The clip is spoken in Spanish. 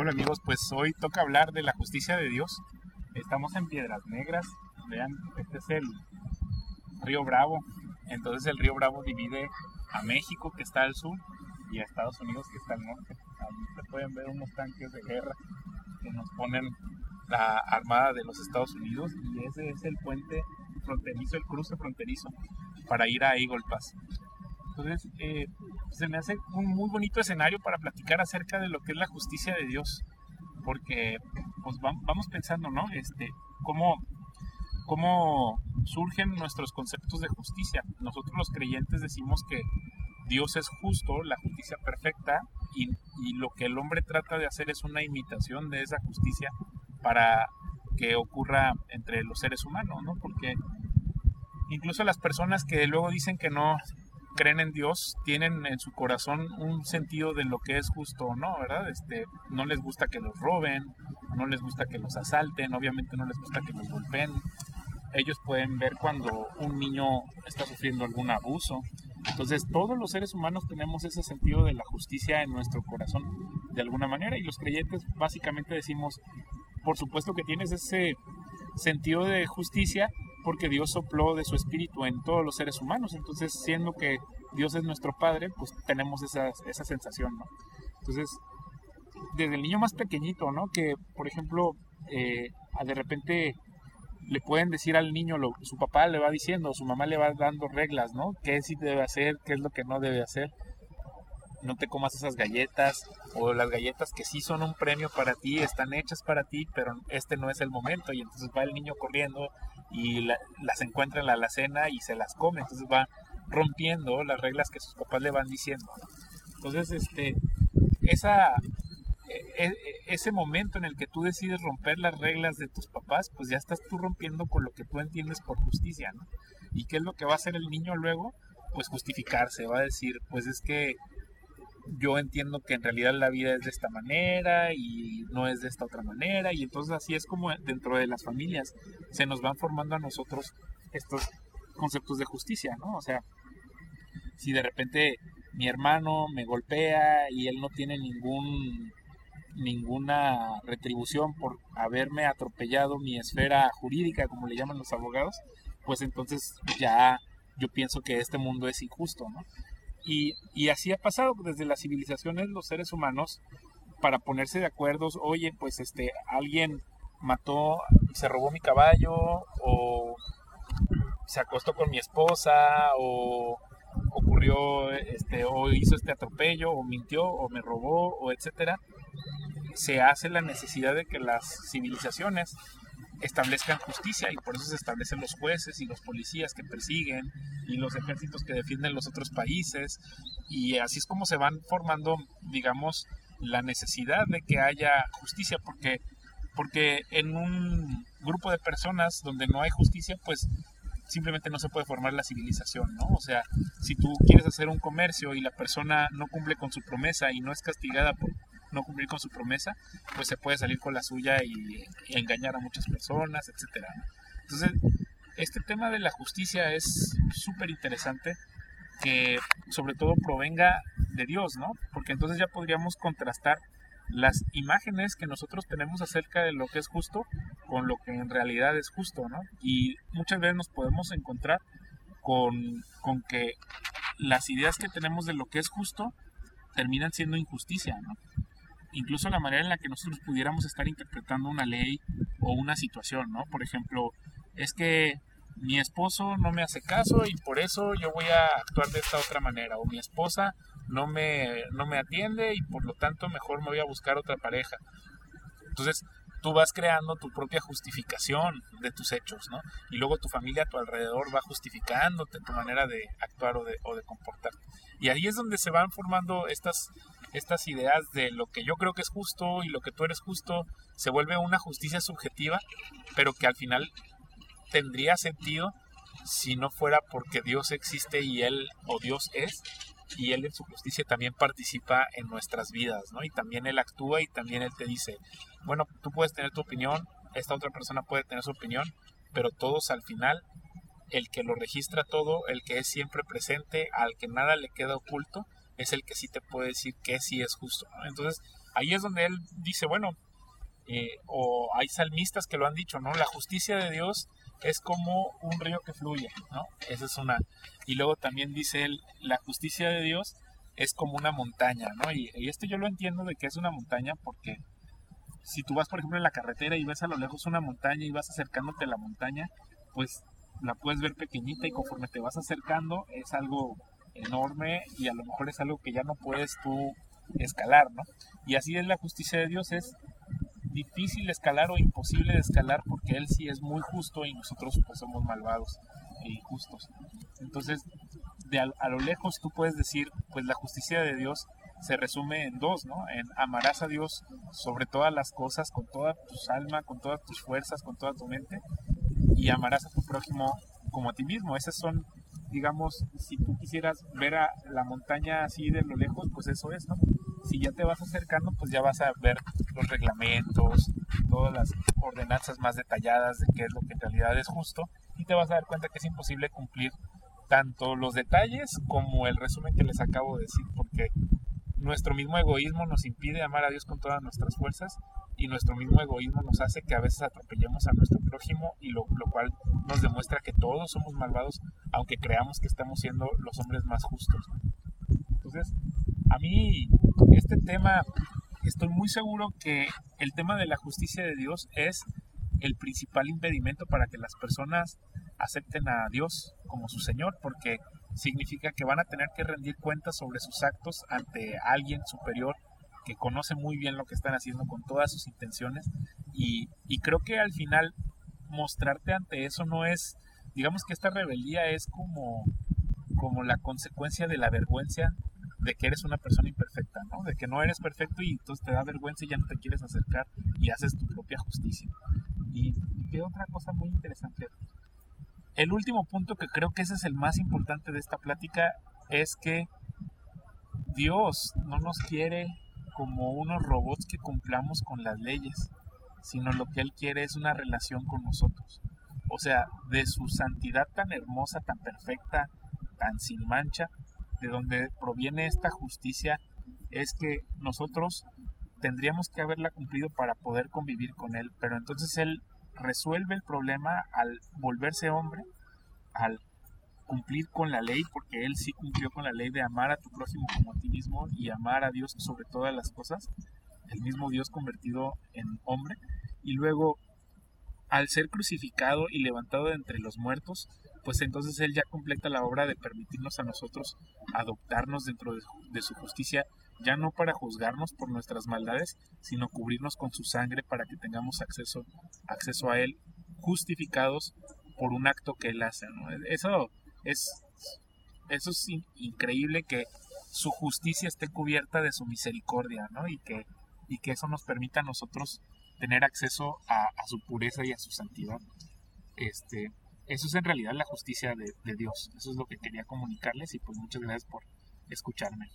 Hola amigos, pues hoy toca hablar de la justicia de Dios. Estamos en Piedras Negras. Vean, este es el río Bravo. Entonces el río Bravo divide a México que está al sur y a Estados Unidos que está al norte. Ahí se pueden ver unos tanques de guerra que nos ponen la Armada de los Estados Unidos y ese es el puente fronterizo, el cruce fronterizo para ir a Eagle Pass. Entonces, eh, se me hace un muy bonito escenario para platicar acerca de lo que es la justicia de Dios, porque pues vamos pensando, ¿no? Este, cómo, cómo surgen nuestros conceptos de justicia. Nosotros los creyentes decimos que Dios es justo, la justicia perfecta, y, y lo que el hombre trata de hacer es una imitación de esa justicia para que ocurra entre los seres humanos, ¿no? Porque incluso las personas que luego dicen que no creen en Dios tienen en su corazón un sentido de lo que es justo o no, ¿verdad? Este, no les gusta que los roben, no les gusta que los asalten, obviamente no les gusta que los golpeen. Ellos pueden ver cuando un niño está sufriendo algún abuso. Entonces todos los seres humanos tenemos ese sentido de la justicia en nuestro corazón de alguna manera y los creyentes básicamente decimos, por supuesto que tienes ese sentido de justicia porque Dios sopló de su espíritu en todos los seres humanos. Entonces, siendo que Dios es nuestro Padre, pues tenemos esa, esa sensación, ¿no? Entonces, desde el niño más pequeñito, ¿no? Que, por ejemplo, eh, de repente le pueden decir al niño, lo, su papá le va diciendo, su mamá le va dando reglas, ¿no? ¿Qué sí debe hacer? ¿Qué es lo que no debe hacer? no te comas esas galletas o las galletas que sí son un premio para ti, están hechas para ti, pero este no es el momento y entonces va el niño corriendo y las encuentra en la alacena y se las come, entonces va rompiendo las reglas que sus papás le van diciendo. Entonces, este, esa, e, e, ese momento en el que tú decides romper las reglas de tus papás, pues ya estás tú rompiendo con lo que tú entiendes por justicia. ¿Y qué es lo que va a hacer el niño luego? Pues justificarse, va a decir, pues es que yo entiendo que en realidad la vida es de esta manera y no es de esta otra manera y entonces así es como dentro de las familias se nos van formando a nosotros estos conceptos de justicia, ¿no? O sea, si de repente mi hermano me golpea y él no tiene ningún ninguna retribución por haberme atropellado mi esfera jurídica, como le llaman los abogados, pues entonces ya yo pienso que este mundo es injusto, ¿no? Y, así ha pasado desde las civilizaciones los seres humanos para ponerse de acuerdo, oye, pues este, alguien mató, se robó mi caballo, o se acostó con mi esposa, o ocurrió, este, o hizo este atropello, o mintió, o me robó, o etcétera, se hace la necesidad de que las civilizaciones establezcan justicia y por eso se establecen los jueces y los policías que persiguen y los ejércitos que defienden los otros países y así es como se van formando digamos la necesidad de que haya justicia porque porque en un grupo de personas donde no hay justicia pues simplemente no se puede formar la civilización, ¿no? O sea, si tú quieres hacer un comercio y la persona no cumple con su promesa y no es castigada por no cumplir con su promesa, pues se puede salir con la suya y, engañar a muchas personas, etcétera. Entonces, este tema de la justicia es súper interesante que sobre todo provenga de Dios, ¿no? Porque entonces ya podríamos contrastar las imágenes que nosotros tenemos acerca de lo que es justo con lo que en realidad es justo, ¿no? Y muchas veces nos podemos encontrar con, con que las ideas que tenemos de lo que es justo terminan siendo injusticia, ¿no? Incluso la manera en la que nosotros pudiéramos estar interpretando una ley o una situación, ¿no? Por ejemplo, es que mi esposo no me hace caso y por eso yo voy a actuar de esta otra manera, o mi esposa no me, no me atiende y por lo tanto mejor me voy a buscar otra pareja. Entonces, tú vas creando tu propia justificación de tus hechos, ¿no? Y luego tu familia a tu alrededor va justificándote tu manera de actuar o de, o de comportarte. Y ahí es donde se van formando estas estas ideas de lo que yo creo que es justo y lo que tú eres justo se vuelve una justicia subjetiva, pero que al final tendría sentido si no fuera porque Dios existe y Él o Dios es y Él en su justicia también participa en nuestras vidas, ¿no? Y también Él actúa y también Él te dice, bueno, tú puedes tener tu opinión, esta otra persona puede tener su opinión, pero todos al final, el que lo registra todo, el que es siempre presente, al que nada le queda oculto, es el que sí te puede decir que sí es justo. Entonces, ahí es donde él dice, bueno, eh, o hay salmistas que lo han dicho, ¿no? La justicia de Dios es como un río que fluye, ¿no? Esa es una. Y luego también dice él, la justicia de Dios es como una montaña, ¿no? Y, y, esto yo lo entiendo de que es una montaña porque si tú vas, por ejemplo, en la carretera y ves a lo lejos una montaña y vas acercándote a la montaña, pues la puedes ver pequeñita y conforme te vas acercando es algo enorme y a lo mejor es algo que ya no puedes tú escalar, ¿no? Y así es la justicia de Dios, es difícil de escalar o imposible de escalar porque Él sí es muy justo y nosotros pues somos malvados e injustos. Entonces, de a, lo lejos tú puedes decir, pues la justicia de Dios se resume en dos, ¿no? En amarás a Dios sobre todas las cosas, con toda tu alma, con todas tus fuerzas, con toda tu mente, y amarás a tu prójimo como a ti mismo. Esas son, digamos, si tú quisieras ver a la montaña así de lo lejos, pues eso es, ¿no? Si ya te vas acercando, pues ya vas a ver los reglamentos, todas las ordenanzas más detalladas de qué es lo que en realidad es justo, y te vas a dar cuenta que es imposible cumplir tanto los detalles como el resumen que les acabo de decir, porque nuestro mismo egoísmo nos impide amar a Dios con todas nuestras fuerzas y nuestro mismo egoísmo nos hace que a veces atropellemos a nuestro prójimo y lo, lo, cual nos demuestra que todos somos malvados aunque creamos que estamos siendo los hombres más justos. Entonces, a mí este tema, estoy muy seguro que el tema de la justicia de Dios es el principal impedimento para que las personas acepten a Dios como su Señor, porque significa que van a tener que rendir cuentas sobre sus actos ante alguien superior que conoce muy bien lo que están haciendo con todas sus intenciones y, y creo que al final mostrarte ante eso no es, digamos que esta rebeldía es como, como la consecuencia de la vergüenza de que eres una persona imperfecta, ¿no? De que no eres perfecto y entonces te da vergüenza y ya no te quieres acercar y haces tu propia justicia. Y, y otra cosa muy interesante. El último punto que creo que ese es el más importante de esta plática es que Dios no nos quiere como unos robots que cumplamos con las leyes, sino lo que Él quiere es una relación con nosotros. O sea, de su santidad tan hermosa, tan perfecta, tan sin mancha, de donde proviene esta justicia, es que nosotros tendríamos que haberla cumplido para poder convivir con Él, pero entonces Él resuelve el problema al volverse hombre, al cumplir con la ley, porque él sí cumplió con la ley de amar a tu prójimo como a ti mismo y amar a Dios sobre todas las cosas, el mismo Dios convertido en hombre, y luego al ser crucificado y levantado de entre los muertos, pues entonces Él ya completa la obra de permitirnos a nosotros adoptarnos dentro de, su justicia, ya no para juzgarnos por nuestras maldades, sino cubrirnos con su sangre para que tengamos acceso, acceso a Él, justificados por un acto que Él hace. Eso es, eso es increíble que su justicia esté cubierta de su misericordia, ¿no? Y que, y que eso nos permita a nosotros tener acceso a, su pureza y a su santidad. Este, eso es en realidad la justicia de, de Dios. Eso es lo que quería comunicarles y pues muchas gracias por escucharme.